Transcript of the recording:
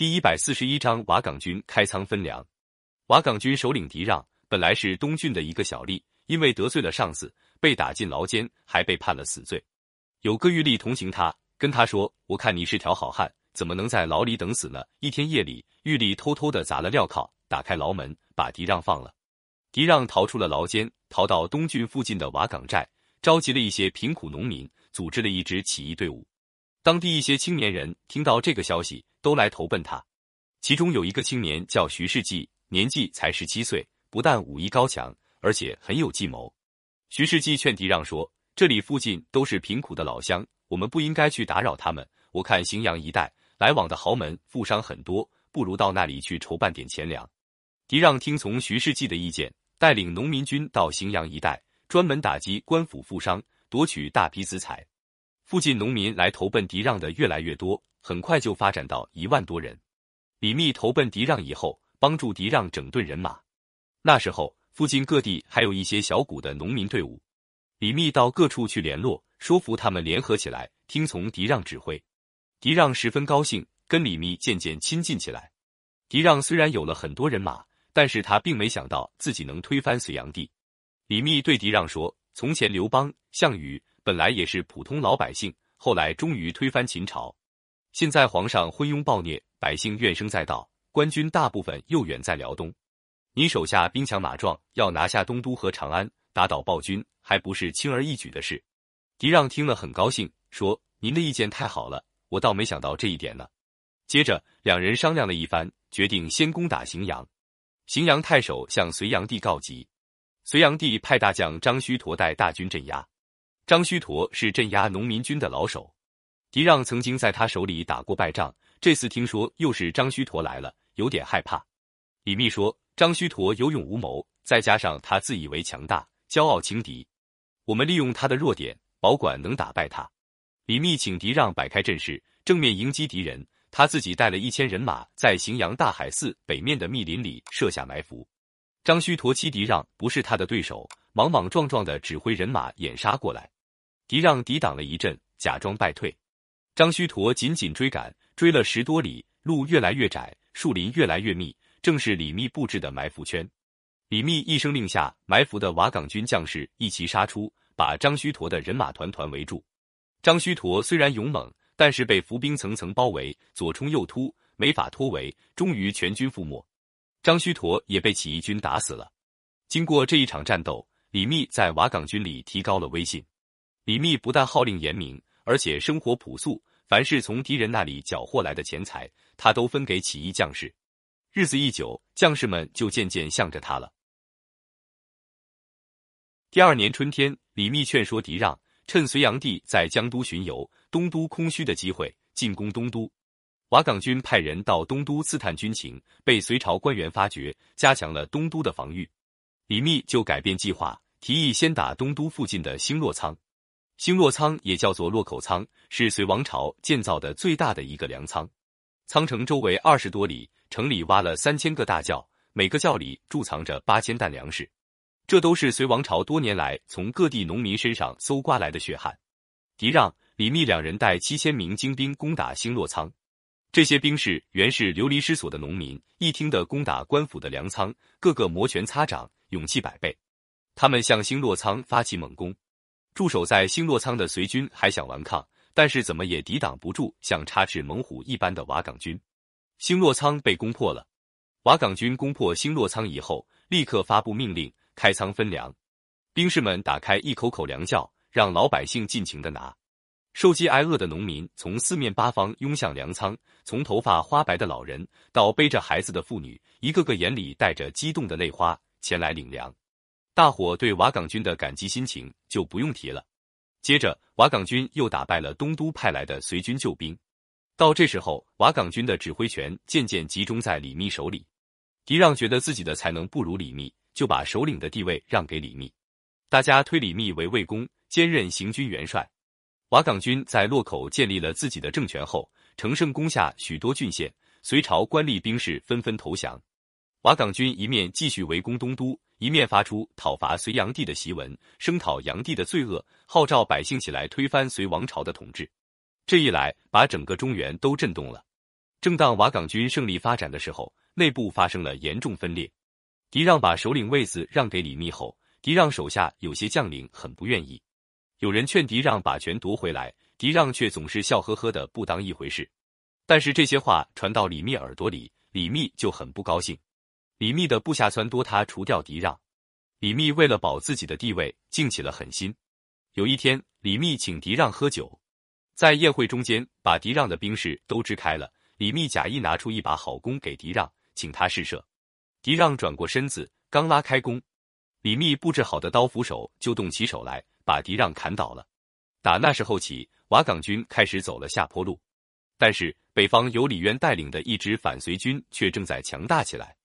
第一百四十一章瓦岗军开仓分粮。瓦岗军首领狄让本来是东郡的一个小吏，因为得罪了上司，被打进牢监，还被判了死罪。有个狱吏同情他，跟他说：“我看你是条好汉，怎么能在牢里等死呢？”一天夜里，狱吏偷偷的砸了镣铐，打开牢门，把狄让放了。狄让逃出了牢监，逃到东郡附近的瓦岗寨，召集了一些贫苦农民，组织了一支起义队伍。当地一些青年人听到这个消息，都来投奔他。其中有一个青年叫徐世绩，年纪才十七岁，不但武艺高强，而且很有计谋。徐世绩劝狄让说：“这里附近都是贫苦的老乡，我们不应该去打扰他们。我看荥阳一带来往的豪门富商很多，不如到那里去筹办点钱粮。”狄让听从徐世绩的意见，带领农民军到荥阳一带，专门打击官府富商，夺取大批资财。附近农民来投奔狄让的越来越多，很快就发展到一万多人。李密投奔狄让以后，帮助狄让整顿人马。那时候，附近各地还有一些小股的农民队伍。李密到各处去联络，说服他们联合起来，听从狄让指挥。狄让十分高兴，跟李密渐渐亲近起来。狄让虽然有了很多人马，但是他并没想到自己能推翻隋炀帝。李密对狄让说：“从前刘邦、项羽。”本来也是普通老百姓，后来终于推翻秦朝。现在皇上昏庸暴虐，百姓怨声载道，官军大部分又远在辽东。你手下兵强马壮，要拿下东都和长安，打倒暴君，还不是轻而易举的事。狄让听了很高兴，说：“您的意见太好了，我倒没想到这一点呢。”接着两人商量了一番，决定先攻打荥阳。荥阳太守向隋炀帝告急，隋炀帝派大将张须陀带大军镇压。张须陀是镇压农民军的老手，狄让曾经在他手里打过败仗，这次听说又是张须陀来了，有点害怕。李密说：“张须陀有勇无谋，再加上他自以为强大，骄傲轻敌，我们利用他的弱点，保管能打败他。”李密请狄让摆开阵势，正面迎击敌人，他自己带了一千人马，在荥阳大海寺北面的密林里设下埋伏。张须陀欺狄让不是他的对手，莽莽撞撞的指挥人马掩杀过来。狄让抵挡了一阵，假装败退。张须陀紧紧追赶，追了十多里，路越来越窄，树林越来越密，正是李密布置的埋伏圈。李密一声令下，埋伏的瓦岗军将士一齐杀出，把张须陀的人马团团围住。张须陀虽然勇猛，但是被伏兵层层包围，左冲右突，没法突围，终于全军覆没。张须陀也被起义军打死了。经过这一场战斗，李密在瓦岗军里提高了威信。李密不但号令严明，而且生活朴素。凡是从敌人那里缴获来的钱财，他都分给起义将士。日子一久，将士们就渐渐向着他了。第二年春天，李密劝说狄让，趁隋炀帝在江都巡游，东都空虚的机会，进攻东都。瓦岗军派人到东都刺探军情，被隋朝官员发觉，加强了东都的防御。李密就改变计划，提议先打东都附近的星落仓。星洛仓也叫做洛口仓，是隋王朝建造的最大的一个粮仓。仓城周围二十多里，城里挖了三千个大窖，每个窖里贮藏着八千担粮食。这都是隋王朝多年来从各地农民身上搜刮来的血汗。狄让、李密两人带七千名精兵攻打星洛仓。这些兵士原是流离失所的农民，一听得攻打官府的粮仓，个个摩拳擦掌，勇气百倍。他们向星洛仓发起猛攻。驻守在星洛仓的隋军还想顽抗，但是怎么也抵挡不住像插翅猛虎一般的瓦岗军。星洛仓被攻破了。瓦岗军攻破星洛仓以后，立刻发布命令，开仓分粮。兵士们打开一口口粮窖，让老百姓尽情的拿。受饥挨饿的农民从四面八方涌向粮仓，从头发花白的老人到背着孩子的妇女，一个个眼里带着激动的泪花，前来领粮。大伙对瓦岗军的感激心情就不用提了。接着，瓦岗军又打败了东都派来的随军救兵。到这时候，瓦岗军的指挥权渐渐集中在李密手里。狄让觉得自己的才能不如李密，就把首领的地位让给李密。大家推李密为魏公，兼任行军元帅。瓦岗军在洛口建立了自己的政权后，乘胜攻下许多郡县，隋朝官吏兵士纷纷投降。瓦岗军一面继续围攻东都。一面发出讨伐隋炀帝的檄文，声讨炀帝的罪恶，号召百姓起来推翻隋王朝的统治。这一来，把整个中原都震动了。正当瓦岗军胜利发展的时候，内部发生了严重分裂。狄让把首领位子让给李密后，狄让手下有些将领很不愿意。有人劝狄让把权夺回来，狄让却总是笑呵呵的不当一回事。但是这些话传到李密耳朵里，李密就很不高兴。李密的部下撺掇他除掉狄让。李密为了保自己的地位，竟起了狠心。有一天，李密请狄让喝酒，在宴会中间，把狄让的兵士都支开了。李密假意拿出一把好弓给狄让，请他试射。狄让转过身子，刚拉开弓，李密布置好的刀斧手就动起手来，把狄让砍倒了。打那时候起，瓦岗军开始走了下坡路。但是，北方由李渊带领的一支反隋军却正在强大起来。